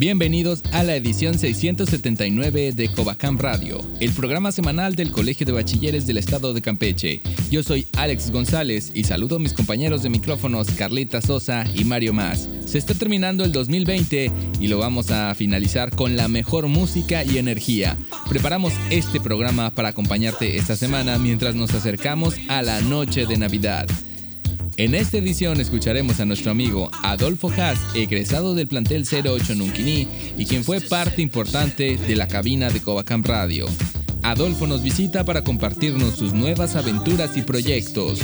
Bienvenidos a la edición 679 de Covacam Radio, el programa semanal del Colegio de Bachilleres del Estado de Campeche. Yo soy Alex González y saludo a mis compañeros de micrófonos Carlita Sosa y Mario Más. Se está terminando el 2020 y lo vamos a finalizar con la mejor música y energía. Preparamos este programa para acompañarte esta semana mientras nos acercamos a la noche de Navidad. En esta edición escucharemos a nuestro amigo Adolfo Haas, egresado del plantel 08 Nunquini y quien fue parte importante de la cabina de Covacam Radio. Adolfo nos visita para compartirnos sus nuevas aventuras y proyectos.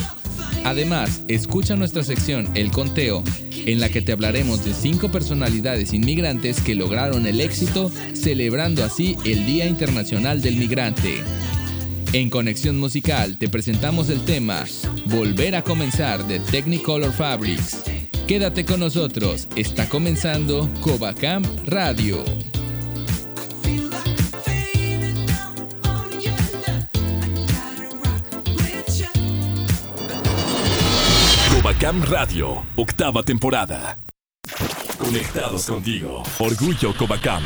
Además, escucha nuestra sección El Conteo, en la que te hablaremos de cinco personalidades inmigrantes que lograron el éxito, celebrando así el Día Internacional del Migrante. En Conexión Musical te presentamos el tema Volver a comenzar de Technicolor Fabrics. Quédate con nosotros, está comenzando Covacam Radio. Covacam Radio, octava temporada. Conectados contigo. Orgullo Covacam.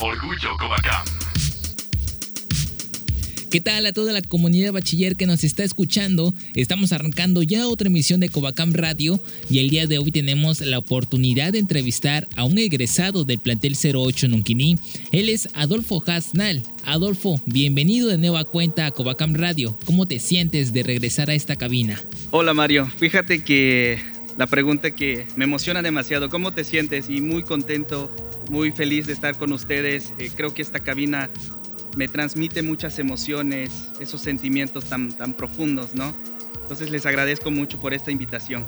Orgullo Covacam. ¿Qué tal a toda la comunidad bachiller que nos está escuchando? Estamos arrancando ya otra emisión de Covacam Radio y el día de hoy tenemos la oportunidad de entrevistar a un egresado del plantel 08 Nunquini. Él es Adolfo Hasnal. Adolfo, bienvenido de nueva cuenta a Covacam Radio. ¿Cómo te sientes de regresar a esta cabina? Hola Mario, fíjate que la pregunta que me emociona demasiado, ¿cómo te sientes? Y muy contento, muy feliz de estar con ustedes. Eh, creo que esta cabina me transmite muchas emociones, esos sentimientos tan, tan profundos, ¿no? Entonces les agradezco mucho por esta invitación.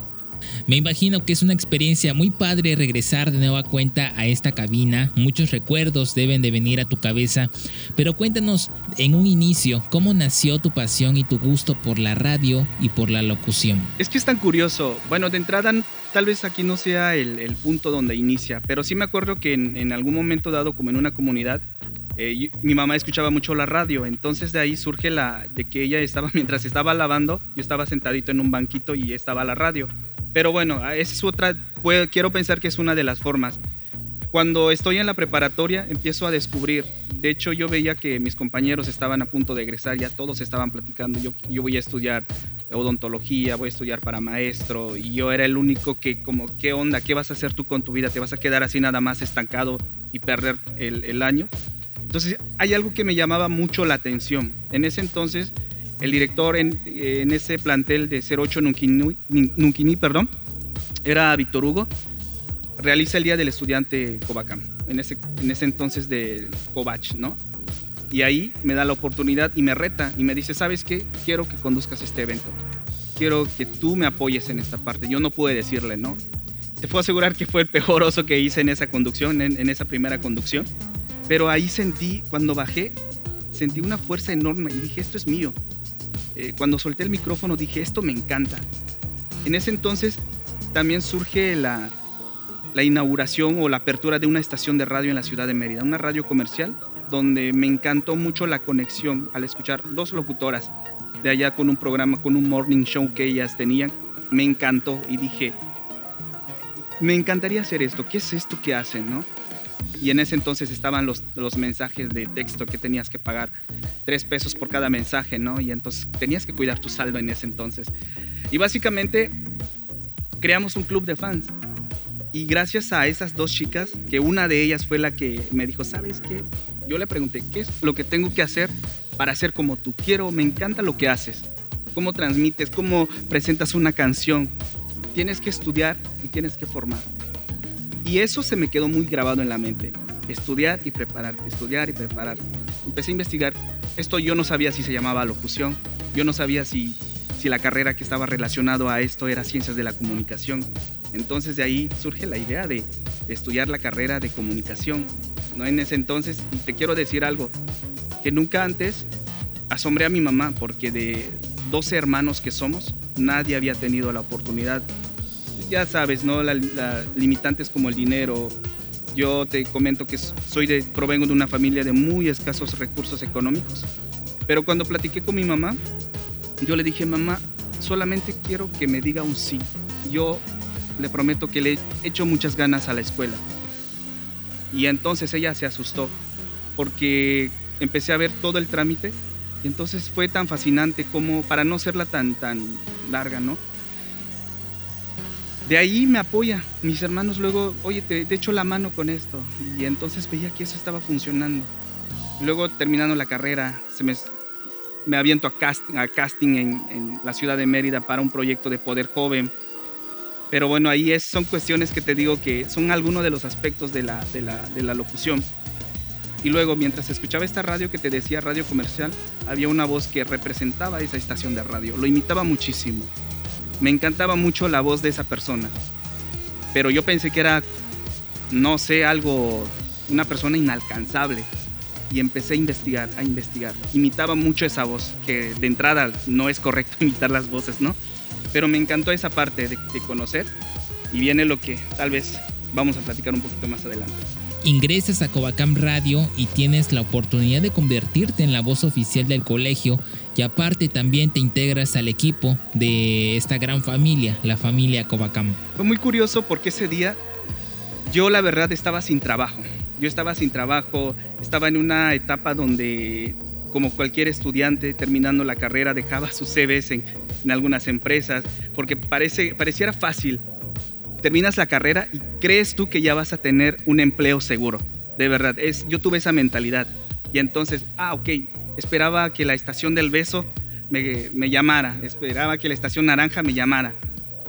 Me imagino que es una experiencia muy padre regresar de nueva cuenta a esta cabina. Muchos recuerdos deben de venir a tu cabeza. Pero cuéntanos en un inicio, ¿cómo nació tu pasión y tu gusto por la radio y por la locución? Es que es tan curioso. Bueno, de entrada, tal vez aquí no sea el, punto donde inicia, pero sí me acuerdo que en, en algún momento dado, como en una comunidad, eh, mi mamá escuchaba mucho la radio, entonces de ahí surge la de que ella estaba, mientras estaba lavando, yo estaba sentadito en un banquito y estaba la radio. Pero bueno, esa es otra, quiero pensar que es una de las formas. Cuando estoy en la preparatoria empiezo a descubrir, de hecho yo veía que mis compañeros estaban a punto de egresar, ya todos estaban platicando, yo, yo voy a estudiar odontología, voy a estudiar para maestro y yo era el único que como, ¿qué onda? ¿Qué vas a hacer tú con tu vida? ¿Te vas a quedar así nada más estancado y perder el año? Entonces hay algo que me llamaba mucho la atención. En ese entonces, el director en, ese plantel de 08 Nunquini, perdón, era Víctor Hugo, realiza el Día del Estudiante Covacam, en ese, en ese entonces de Covach, ¿no? Y ahí me da la oportunidad y me reta y me dice, ¿sabes qué? Quiero que conduzcas este evento. Quiero que tú me apoyes en esta parte. Yo no pude decirle, ¿no? Te puedo asegurar que fue el peor oso que hice en esa conducción, en esa primera conducción pero ahí sentí, cuando bajé, sentí una fuerza enorme y dije, esto es mío. Eh, cuando solté el micrófono dije, esto me encanta. En ese entonces también surge la, la inauguración o la apertura de una estación de radio en la ciudad de Mérida, una radio comercial, donde me encantó mucho la conexión al escuchar dos locutoras de allá con un programa, con un morning show que ellas tenían. Me encantó y dije, me encantaría hacer esto. ¿Qué es esto que hacen, no? Y en ese entonces estaban los, los mensajes de texto que tenías que pagar tres pesos por cada mensaje, ¿no? Y entonces tenías que cuidar tu saldo en ese entonces. Y básicamente creamos un club de fans. Y gracias a esas dos chicas, que una de ellas fue la que me dijo, ¿sabes qué? Yo le pregunté, ¿qué es lo que tengo que hacer para ser como tú? Quiero, me encanta lo que haces. Cómo transmites, cómo presentas una canción. Tienes que estudiar y tienes que formarte. Y eso se me quedó muy grabado en la mente. Estudiar y prepararte, estudiar y prepararte. Empecé a investigar. Esto yo no sabía si se llamaba locución. Yo no sabía si, si la carrera que estaba relacionado a esto era ciencias de la comunicación. Entonces de ahí surge la idea de estudiar la carrera de comunicación. ¿no? En ese entonces, te quiero decir algo, que nunca antes asombré a mi mamá, porque de 12 hermanos que somos, nadie había tenido la oportunidad. Ya sabes, ¿no? Las limitantes como el dinero. Yo te comento que soy de, provengo de una familia de muy escasos recursos económicos. Pero cuando platiqué con mi mamá, yo le dije, mamá, solamente quiero que me diga un sí. Yo le prometo que le he hecho muchas ganas a la escuela. Y entonces ella se asustó porque empecé a ver todo el trámite y entonces fue tan fascinante como para no serla tan, tan larga, ¿no? De ahí me apoya. Mis hermanos luego, oye, te, echo la mano con esto. Y entonces veía que eso estaba funcionando. Luego terminando la carrera, se me, me aviento a casting, a casting en, la ciudad de Mérida para un proyecto de Poder Joven. Pero bueno, ahí es, son cuestiones que te digo que son algunos de los aspectos de la locución. Y luego, mientras escuchaba esta radio que te decía radio comercial, había una voz que representaba esa estación de radio. Lo imitaba muchísimo. Me encantaba mucho la voz de esa persona. Pero yo pensé que era, no sé, algo, una persona inalcanzable. Y empecé a investigar, a investigar. Imitaba mucho esa voz, que de entrada no es correcto imitar las voces, ¿no? Pero me encantó esa parte de, de conocer. Y viene lo que tal vez vamos a platicar un poquito más adelante ingresas a Covacam Radio y tienes la oportunidad de convertirte en la voz oficial del colegio y aparte también te integras al equipo de esta gran familia, la familia Covacam. Fue muy curioso porque ese día yo la verdad estaba sin trabajo. Yo estaba sin trabajo, estaba en una etapa donde como cualquier estudiante terminando la carrera dejaba sus CVs en, en algunas empresas porque parece, pareciera fácil terminas la carrera y crees tú que ya vas a tener un empleo seguro. De verdad, es, yo tuve esa mentalidad. Y entonces, ah, ok, esperaba que la estación del beso me, me llamara, esperaba que la estación naranja me llamara.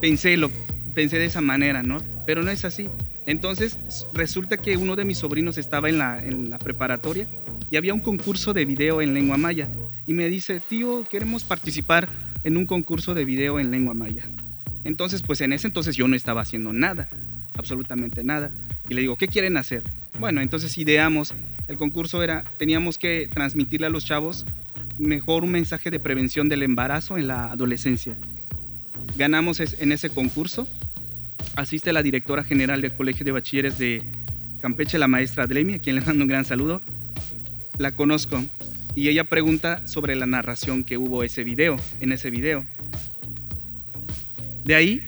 Pensé, lo, pensé de esa manera, ¿no? Pero no es así. Entonces, resulta que uno de mis sobrinos estaba en la, en la preparatoria y había un concurso de video en lengua maya. Y me dice, tío, queremos participar en un concurso de video en lengua maya. Entonces, pues en ese entonces yo no estaba haciendo nada, absolutamente nada. Y le digo, ¿qué quieren hacer? Bueno, entonces ideamos, el concurso era, teníamos que transmitirle a los chavos mejor un mensaje de prevención del embarazo en la adolescencia. Ganamos en ese concurso, asiste la directora general del Colegio de Bachilleres de Campeche, la maestra Adlemi, a quien le mando un gran saludo. La conozco y ella pregunta sobre la narración que hubo ese video, en ese video. De ahí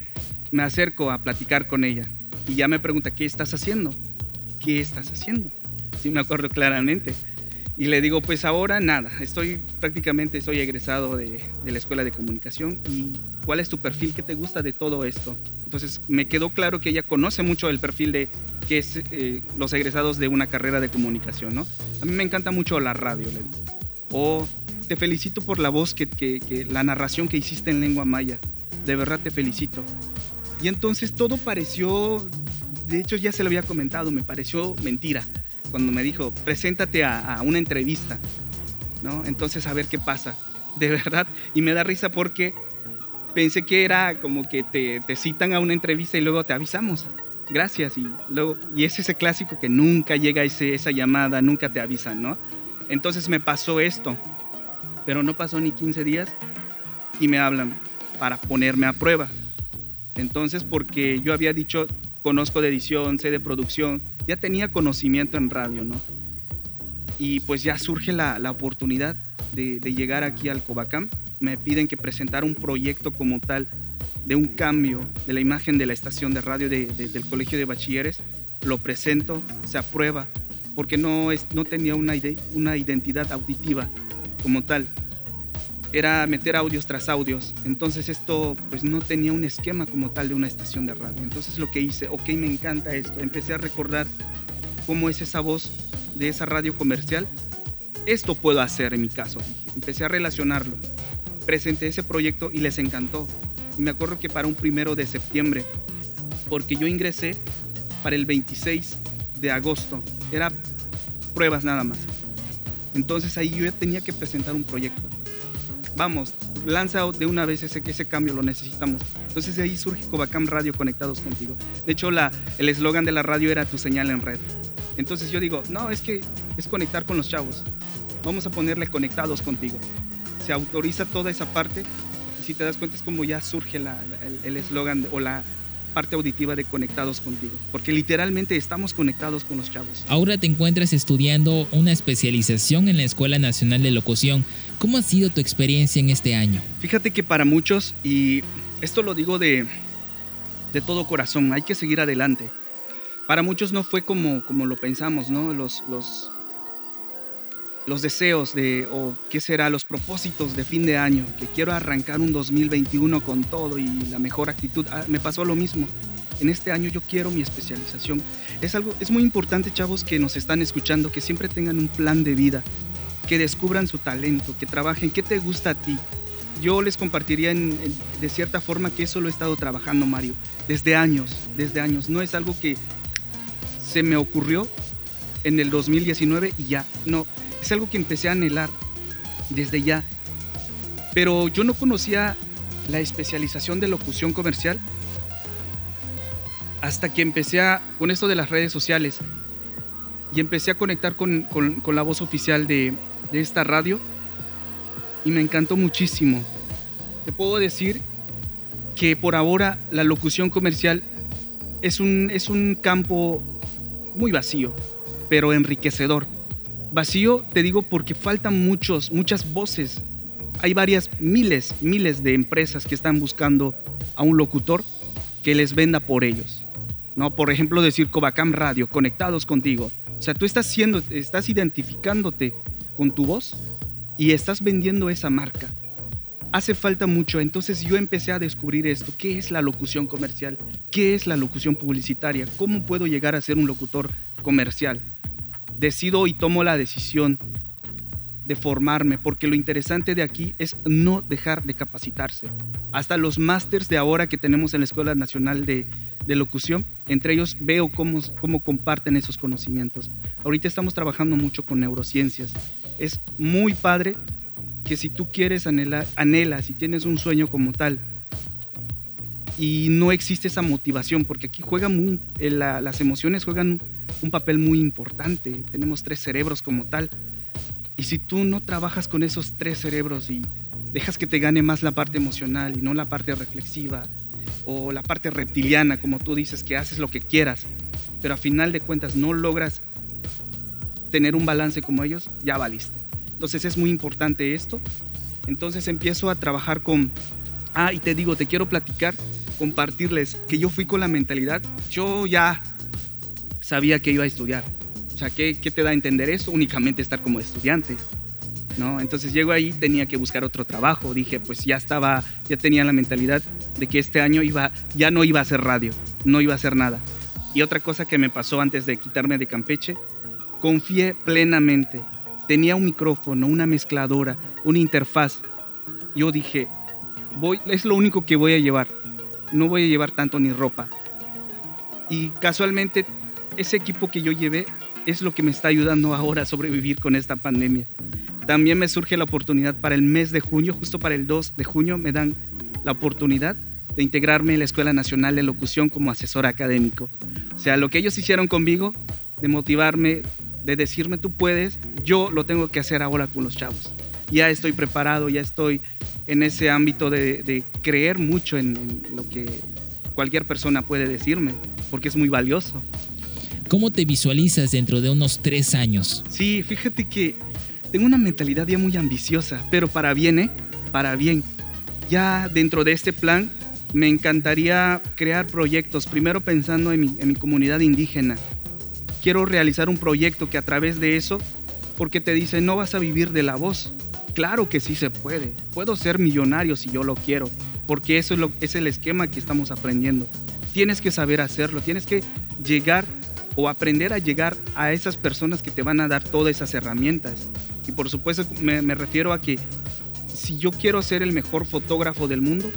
me acerco a platicar con ella y ya me pregunta, ¿qué estás haciendo? ¿Qué estás haciendo? Sí, me acuerdo claramente. Y le digo, pues ahora nada, estoy prácticamente, soy egresado de, la Escuela de Comunicación y ¿cuál es tu perfil? ¿Qué te gusta de todo esto? Entonces me quedó claro que ella conoce mucho el perfil de que es eh, los egresados de una carrera de comunicación, ¿no? A mí me encanta mucho la radio, le digo. O te felicito por la voz, que, que la narración que hiciste en lengua maya de verdad te felicito. Y entonces todo pareció, de hecho ya se lo había comentado, me pareció mentira cuando me dijo, preséntate a, una entrevista, ¿no? Entonces a ver qué pasa, de verdad. Y me da risa porque pensé que era como que te, te citan a una entrevista y luego te avisamos. Gracias. Y, luego, y es ese clásico que nunca llega ese, esa llamada, nunca te avisan, ¿no? Entonces me pasó esto, pero no pasó ni 15 días y me hablan, para ponerme a prueba. Entonces, porque yo había dicho, conozco de edición, sé de producción, ya tenía conocimiento en radio, ¿no? Y pues ya surge la, la oportunidad de, de, llegar aquí al Covacam. Me piden que presentara un proyecto como tal de un cambio de la imagen de la estación de radio de, del Colegio de Bachilleres. Lo presento, se aprueba, porque no, es, no tenía una, una identidad auditiva como tal era meter audios tras audios. Entonces esto pues no tenía un esquema como tal de una estación de radio. Entonces lo que hice, ok, me encanta esto. Empecé a recordar cómo es esa voz de esa radio comercial. Esto puedo hacer en mi caso. Empecé a relacionarlo. Presenté ese proyecto y les encantó. Y me acuerdo que para un primero de septiembre, porque yo ingresé para el 26 de agosto. Era pruebas nada más. Entonces ahí yo tenía que presentar un proyecto vamos, lanza de una vez ese, ese cambio, lo necesitamos. Entonces de ahí surge Covacam Radio Conectados contigo. De hecho, el eslogan de la radio era tu señal en red. Entonces yo digo, no, es que es conectar con los chavos. Vamos a ponerle conectados contigo. Se autoriza toda esa parte y si te das cuenta es como ya surge el eslogan o la, parte auditiva de Conectados contigo, porque literalmente estamos conectados con los chavos. Ahora te encuentras estudiando una especialización en la Escuela Nacional de Locución. ¿Cómo ha sido tu experiencia en este año? Fíjate que para muchos, y esto lo digo de, de todo corazón, hay que seguir adelante. Para muchos no fue como, como lo pensamos, ¿no? Los, los, los deseos de, o qué será, los propósitos de fin de año, que quiero arrancar un 2021 con todo y la mejor actitud. Ah, me pasó lo mismo. En este año yo quiero mi especialización. Es algo, es muy importante, chavos, que nos están escuchando, que siempre tengan un plan de vida, que descubran su talento, que trabajen, qué te gusta a ti. Yo les compartiría de cierta forma que eso lo he estado trabajando, Mario, desde años, desde años. No es algo que se me ocurrió en el 2019 y ya. No, es algo que empecé a anhelar desde ya. Pero yo no conocía la especialización de locución comercial hasta que empecé a, con esto de las redes sociales y empecé a conectar con, la voz oficial de, esta radio y me encantó muchísimo. Te puedo decir que por ahora la locución comercial es un, es un campo muy vacío, pero enriquecedor Vacío, te digo, porque faltan muchos, muchas voces. Hay varias, miles, miles de empresas que están buscando a un locutor que les venda por ellos. ¿no? Por ejemplo, decir Covacam Radio, conectados contigo. O sea, tú estás, siendo, estás identificándote con tu voz y estás vendiendo esa marca. Hace falta mucho, entonces yo empecé a descubrir esto. ¿Qué es la locución comercial? ¿Qué es la locución publicitaria? ¿Cómo puedo llegar a ser un locutor comercial? Decido y tomo la decisión de formarme, porque lo interesante de aquí es no dejar de capacitarse. Hasta los másters de ahora que tenemos en la Escuela Nacional de, Locución, entre ellos veo cómo, cómo comparten esos conocimientos. Ahorita estamos trabajando mucho con neurociencias. Es muy padre que si tú quieres anhelar, anhelas, si tienes un sueño como tal, y no existe esa motivación, porque aquí juegan eh, las emociones juegan un papel muy importante. Tenemos tres cerebros como tal. Y si tú no trabajas con esos tres cerebros y dejas que te gane más la parte emocional y no la parte reflexiva o la parte reptiliana, como tú dices, que haces lo que quieras, pero a final de cuentas no logras tener un balance como ellos, ya valiste. Entonces es muy importante esto. Entonces empiezo a trabajar con... Ah, y te digo, te quiero platicar compartirles que yo fui con la mentalidad, yo ya sabía que iba a estudiar. O sea, ¿qué, te da a entender eso? Únicamente estar como estudiante. ¿no? Entonces llego ahí, tenía que buscar otro trabajo. Dije, pues ya estaba, ya tenía la mentalidad de que este año iba, ya no iba a hacer radio, no iba a hacer nada. Y otra cosa que me pasó antes de quitarme de Campeche, confié plenamente. Tenía un micrófono, una mezcladora, una interfaz. Yo dije, voy, es lo único que voy a llevar no voy a llevar tanto ni ropa. Y casualmente ese equipo que yo llevé es lo que me está ayudando ahora a sobrevivir con esta pandemia. También me surge la oportunidad para el mes de junio, justo para el 2 de junio, me dan la oportunidad de integrarme en la Escuela Nacional de Locución como asesor académico. O sea, lo que ellos hicieron conmigo, de motivarme, de decirme tú puedes, yo lo tengo que hacer ahora con los chavos. Ya estoy preparado, ya estoy en ese ámbito de, creer mucho en, lo que cualquier persona puede decirme, porque es muy valioso. ¿Cómo te visualizas dentro de unos tres años? Sí, fíjate que tengo una mentalidad ya muy ambiciosa, pero para bien, ¿eh? Para bien. Ya dentro de este plan me encantaría crear proyectos, primero pensando en mi, en mi comunidad indígena. Quiero realizar un proyecto que a través de eso, porque te dice, no vas a vivir de la voz, Claro que sí se puede. Puedo ser millonario si yo lo quiero, porque eso es, lo, es el esquema que estamos aprendiendo. Tienes que saber hacerlo, tienes que llegar o aprender a llegar a esas personas que te van a dar todas esas herramientas. Y por supuesto me, refiero a que si yo quiero ser el mejor fotógrafo del mundo,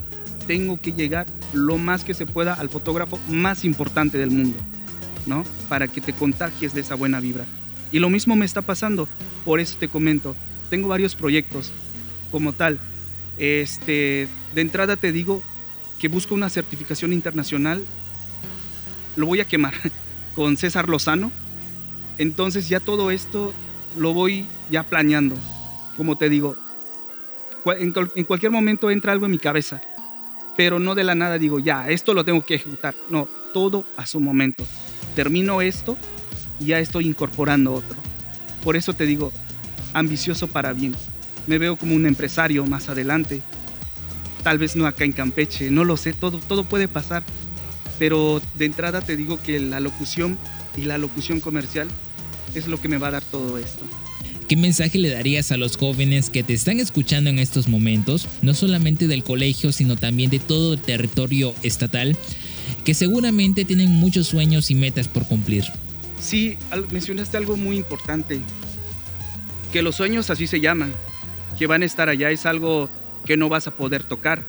tengo que llegar lo más que se pueda al fotógrafo más importante del mundo, ¿no? Para que te contagies de esa buena vibra. Y lo mismo me está pasando, por eso te comento, tengo varios proyectos como tal. Este, de entrada te digo que busco una certificación internacional, lo voy a quemar con César Lozano. Entonces ya todo esto lo voy ya planeando. Como te digo, en, cualquier momento entra algo en mi cabeza, pero no de la nada digo, ya, esto lo tengo que ejecutar. No, todo a su momento. Termino esto y ya estoy incorporando otro. Por eso te digo, ambicioso para bien. Me veo como un empresario más adelante. Tal vez no acá en Campeche, no lo sé, todo, todo puede pasar. Pero de entrada te digo que la locución y la locución comercial es lo que me va a dar todo esto. ¿Qué mensaje le darías a los jóvenes que te están escuchando en estos momentos, no solamente del colegio, sino también de todo el territorio estatal, que seguramente tienen muchos sueños y metas por cumplir? Sí, mencionaste algo muy importante, que los sueños así se llaman, que van a estar allá, es algo que no vas a poder tocar,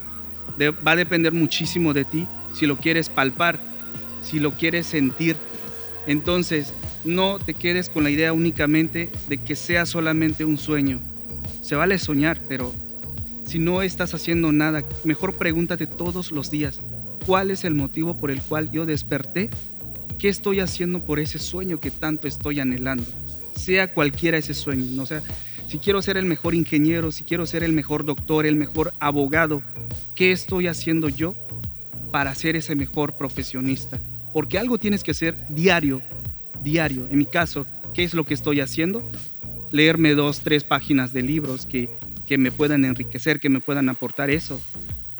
va a depender muchísimo de ti si lo quieres palpar, si lo quieres sentir. Entonces, no te quedes con la idea únicamente de que sea solamente un sueño. Se vale soñar, pero si no estás haciendo nada, mejor pregúntate todos los días, ¿cuál es el motivo por el cual yo desperté? ¿Qué estoy haciendo por ese sueño que tanto estoy anhelando? Sea cualquiera ese sueño, ¿no? sea, si quiero ser el mejor ingeniero, si quiero ser el mejor doctor, el mejor abogado, ¿qué estoy haciendo yo para ser ese mejor profesionista? Porque algo tienes que hacer diario diario. En mi caso, ¿qué es lo que estoy haciendo? Leerme dos, tres páginas de libros que, que me puedan enriquecer, que me puedan aportar eso.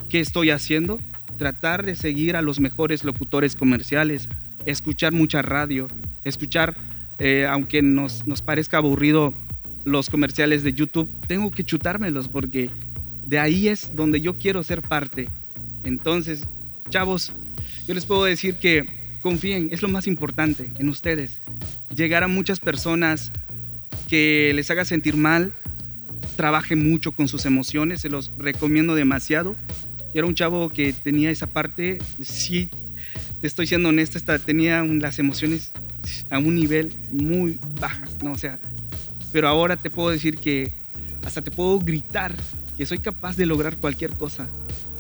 ¿Qué estoy haciendo? Tratar de seguir a los mejores locutores comerciales, escuchar mucha radio, escuchar, eh, aunque nos, nos parezca aburrido los comerciales de YouTube, tengo que chutármelos porque de ahí es donde yo quiero ser parte. Entonces, chavos, yo les puedo decir que confíen, es lo más importante en ustedes. Llegar a muchas personas que les haga sentir mal, trabajen mucho con sus emociones, se los recomiendo demasiado. Era un chavo que tenía esa parte, sí, te estoy siendo honesta, tenía las emociones a un nivel muy bajo, ¿no? O sea, pero ahora te puedo decir que hasta te puedo gritar que soy capaz de lograr cualquier cosa,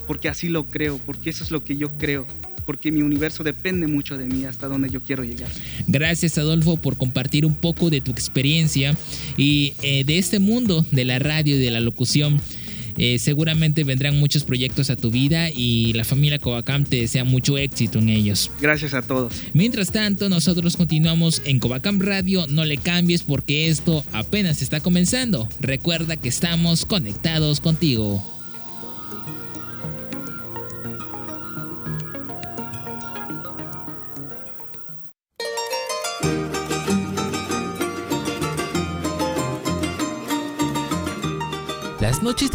porque así lo creo, porque eso es lo que yo creo porque mi universo depende mucho de mí hasta donde yo quiero llegar. Gracias Adolfo por compartir un poco de tu experiencia y eh, de este mundo de la radio y de la locución. Eh, seguramente vendrán muchos proyectos a tu vida y la familia Covacam te desea mucho éxito en ellos. Gracias a todos. Mientras tanto, nosotros continuamos en Covacam Radio. No le cambies porque esto apenas está comenzando. Recuerda que estamos conectados contigo.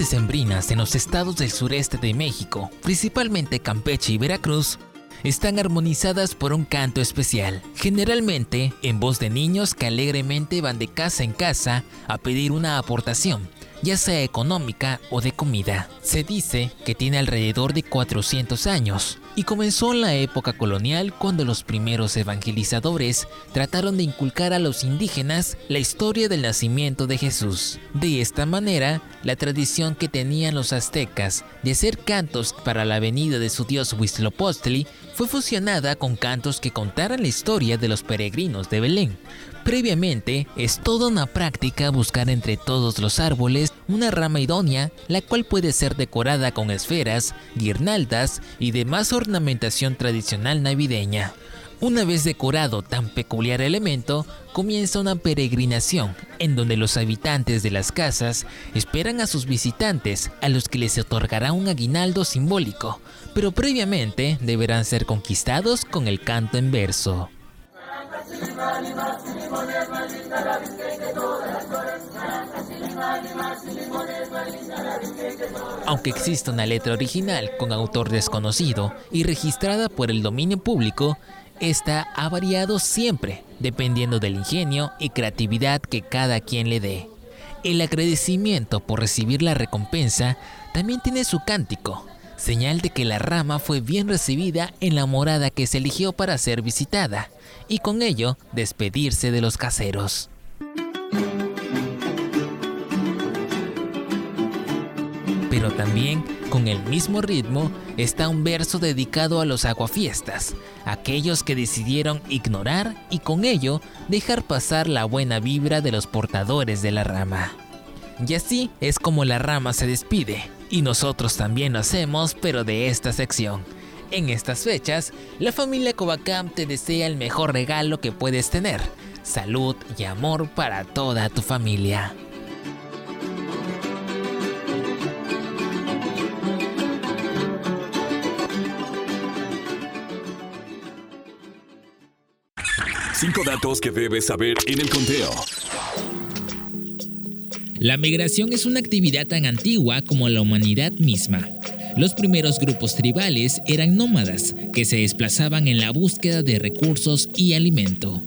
Decembrinas en los estados del sureste de México, principalmente Campeche y Veracruz, están armonizadas por un canto especial, generalmente en voz de niños que alegremente van de casa en casa a pedir una aportación, ya sea económica o de comida. Se dice que tiene alrededor de 400 años y comenzó en la época colonial cuando los primeros evangelizadores trataron de inculcar a los indígenas la historia del nacimiento de Jesús. De esta manera, la tradición que tenían los aztecas de hacer cantos para la venida de su dios Huitzilopochtli fue fusionada con cantos que contaran la historia de los peregrinos de Belén. Previamente, es toda una práctica buscar entre todos los árboles una rama idónea, la cual puede ser decorada con esferas, guirnaldas y demás ornamentación tradicional navideña. Una vez decorado tan peculiar elemento, comienza una peregrinación en donde los habitantes de las casas esperan a sus visitantes a los que les otorgará un aguinaldo simbólico, pero previamente deberán ser conquistados con el canto en verso. Aunque existe una letra original con autor desconocido y registrada por el dominio público, esta ha variado siempre, dependiendo del ingenio y creatividad que cada quien le dé. El agradecimiento por recibir la recompensa también tiene su cántico, señal de que la rama fue bien recibida en la morada que se eligió para ser visitada, y con ello despedirse de los caseros. Pero también Con el mismo ritmo está un verso dedicado a los aguafiestas, aquellos que decidieron ignorar y con ello dejar pasar la buena vibra de los portadores de la rama. Y así es como la rama se despide, y nosotros también lo hacemos, pero de esta sección. En estas fechas, la familia Covacam te desea el mejor regalo que puedes tener, salud y amor para toda tu familia. Cinco datos que debes saber en el conteo. La migración es una actividad tan antigua como la humanidad misma. Los primeros grupos tribales eran nómadas que se desplazaban en la búsqueda de recursos y alimento.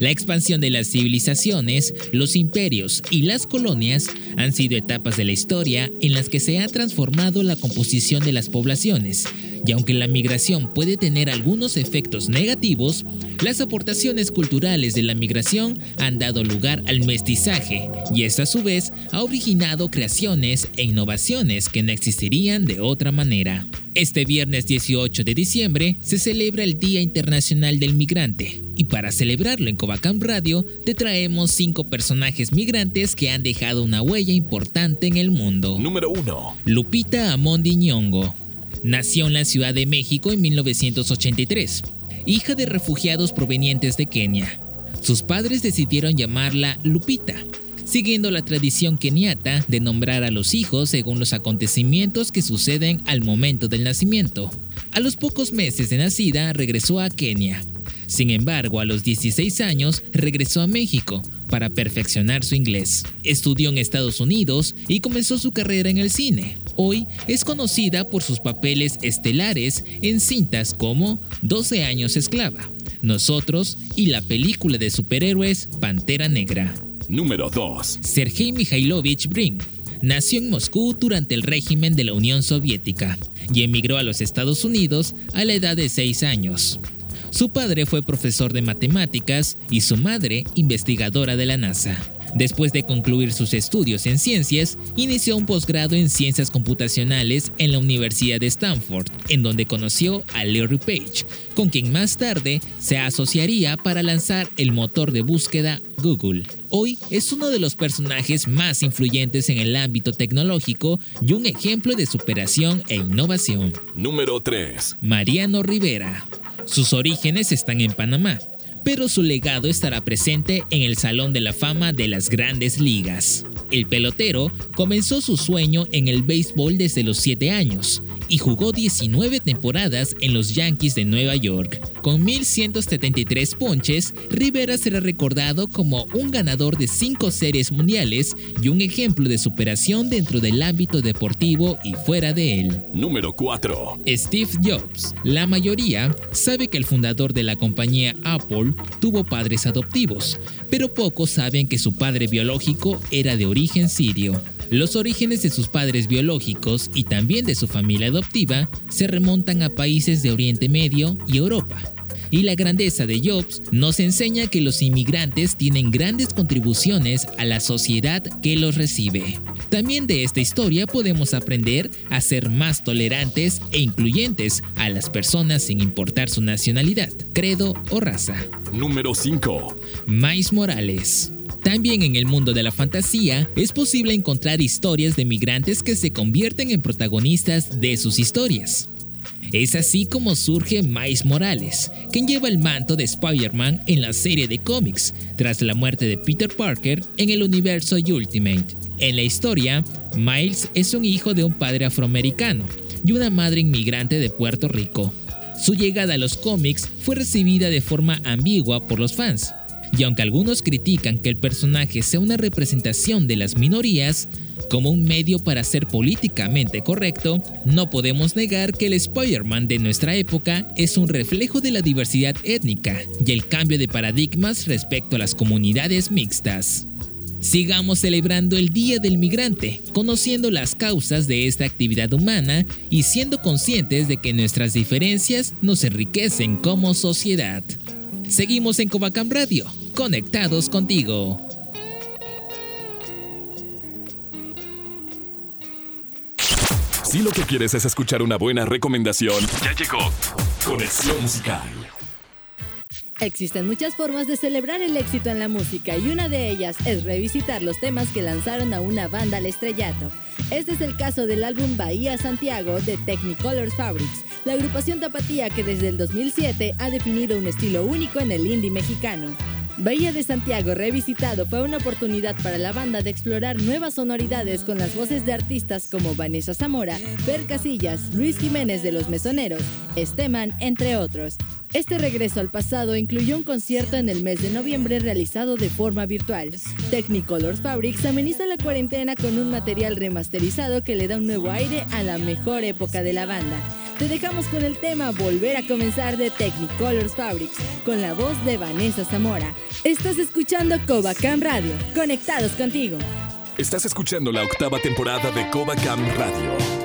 La expansión de las civilizaciones, los imperios y las colonias han sido etapas de la historia en las que se ha transformado la composición de las poblaciones, y aunque la migración puede tener algunos efectos negativos, las aportaciones culturales de la migración han dado lugar al mestizaje, y esto a su vez ha originado creaciones e innovaciones que no existirían de otra manera. Este viernes 18 de diciembre se celebra el Día Internacional del Migrante, y para celebrarlo en Covacam Radio te traemos cinco personajes migrantes que han dejado una huella importante en el mundo. Número 1. Lupita Amondi Ñongo. Nació en la Ciudad de México en 1983, hija de refugiados provenientes de Kenia. Sus padres decidieron llamarla Lupita, siguiendo la tradición keniata de nombrar a los hijos según los acontecimientos que suceden al momento del nacimiento. A los pocos meses de nacida regresó a Kenia. Sin embargo, a los 16 años regresó a México para perfeccionar su inglés. Estudió en Estados Unidos y comenzó su carrera en el cine. Hoy es conocida por sus papeles estelares en cintas como 12 años esclava, Nosotros y la película de superhéroes Pantera Negra. Número 2. Sergei Mikhailovich Brin nació en Moscú durante el régimen de la Unión Soviética y emigró a los Estados Unidos a la edad de 6 años. Su padre fue profesor de matemáticas y su madre investigadora de la NASA. Después de concluir sus estudios en ciencias, inició un posgrado en ciencias computacionales en la Universidad de Stanford, en donde conoció a Larry Page, con quien más tarde se asociaría para lanzar el motor de búsqueda Google. Hoy es uno de los personajes más influyentes en el ámbito tecnológico y un ejemplo de superación e innovación. Número 3. Mariano Rivera. Sus orígenes están en Panamá, pero su legado estará presente en el Salón de la Fama de las Grandes Ligas. El pelotero comenzó su sueño en el béisbol desde los 7 años y jugó 19 temporadas en los Yankees de Nueva York. Con 1.173 ponches, Rivera será recordado como un ganador de 5 series mundiales y un ejemplo de superación dentro del ámbito deportivo y fuera de él. Número 4. Steve Jobs. La mayoría sabe que el fundador de la compañía Apple tuvo padres adoptivos, pero pocos saben que su padre biológico era de origen sirio. Los orígenes de sus padres biológicos y también de su familia adoptiva se remontan a países de Oriente Medio y Europa. Y la grandeza de Jobs nos enseña que los inmigrantes tienen grandes contribuciones a la sociedad que los recibe. También de esta historia podemos aprender a ser más tolerantes e incluyentes a las personas sin importar su nacionalidad, credo o raza. Número 5. Mais Morales. También en el mundo de la fantasía es posible encontrar historias de migrantes que se convierten en protagonistas de sus historias. Es así como surge Miles Morales, quien lleva el manto de Spider-Man en la serie de cómics, tras la muerte de Peter Parker en el universo Ultimate. En la historia, Miles es un hijo de un padre afroamericano y una madre inmigrante de Puerto Rico. Su llegada a los cómics fue recibida de forma ambigua por los fans, y aunque algunos critican que el personaje sea una representación de las minorías, como un medio para ser políticamente correcto, no podemos negar que el Spider-Man de nuestra época es un reflejo de la diversidad étnica y el cambio de paradigmas respecto a las comunidades mixtas. Sigamos celebrando el Día del Migrante, conociendo las causas de esta actividad humana y siendo conscientes de que nuestras diferencias nos enriquecen como sociedad. Seguimos en Covacam Radio, conectados contigo. Si lo que quieres es escuchar una buena recomendación, ya llegó Conexión Musical. Existen muchas formas de celebrar el éxito en la música y una de ellas es revisitar los temas que lanzaron a una banda al estrellato. Este es el caso del álbum Bahía Santiago de Technicolor Fabrics, la agrupación tapatía que desde el 2007 ha definido un estilo único en el indie mexicano. Bahía de Santiago revisitado fue una oportunidad para la banda de explorar nuevas sonoridades con las voces de artistas como Vanessa Zamora, Per Casillas, Luis Jiménez de Los Mesoneros, Esteman, entre otros. Este regreso al pasado incluyó un concierto en el mes de noviembre realizado de forma virtual. Technicolor Fabrics ameniza la cuarentena con un material remasterizado que le da un nuevo aire a la mejor época de la banda. Te dejamos con el tema Volver a comenzar de Technicolors Fabrics, con la voz de Vanessa Zamora. Estás escuchando Covacam Radio, conectados contigo. Estás escuchando la octava temporada de Covacam Radio.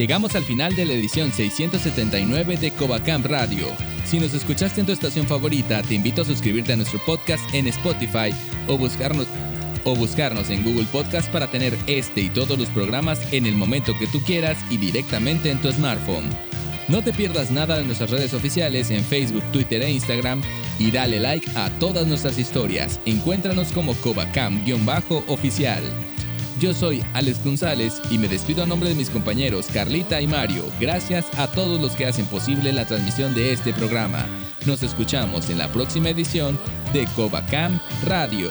Llegamos al final de la edición 679 de Covacamp Radio. Si nos escuchaste en tu estación favorita, te invito a suscribirte a nuestro podcast en Spotify o buscarnos, o buscarnos en Google Podcast para tener este y todos los programas en el momento que tú quieras y directamente en tu smartphone. No te pierdas nada de nuestras redes oficiales en Facebook, Twitter e Instagram y dale like a todas nuestras historias. Encuéntranos como Covacam-oficial. Yo soy Alex González y me despido a nombre de mis compañeros Carlita y Mario. Gracias a todos los que hacen posible la transmisión de este programa. Nos escuchamos en la próxima edición de Covacam Radio.